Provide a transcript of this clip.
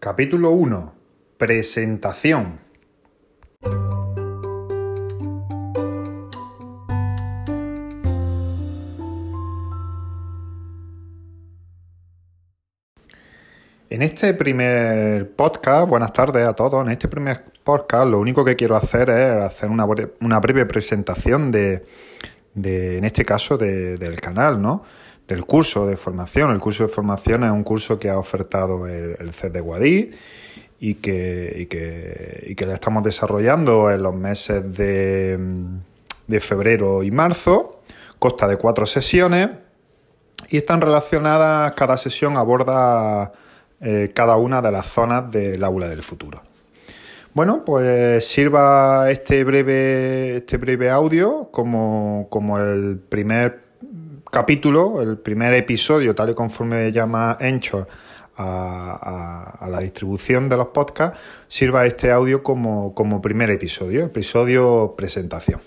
Capítulo 1. Presentación. En este primer podcast, buenas tardes a todos, en este primer podcast lo único que quiero hacer es hacer una, breve presentación de, en este caso, del canal, ¿no? Del curso de formación. El curso de formación es un curso que ha ofertado el, el CED de Guadí y que, y que, estamos desarrollando en los meses de, de febrero y marzo. Consta de cuatro sesiones y están relacionadas, cada sesión aborda eh, cada una de las zonas del aula del futuro. Bueno, pues sirva este breve, este breve audio como, como el primer capítulo, el primer episodio, tal y conforme llama Encho a, a, la distribución de los podcasts, sirva este audio como, como primer episodio, episodio presentación.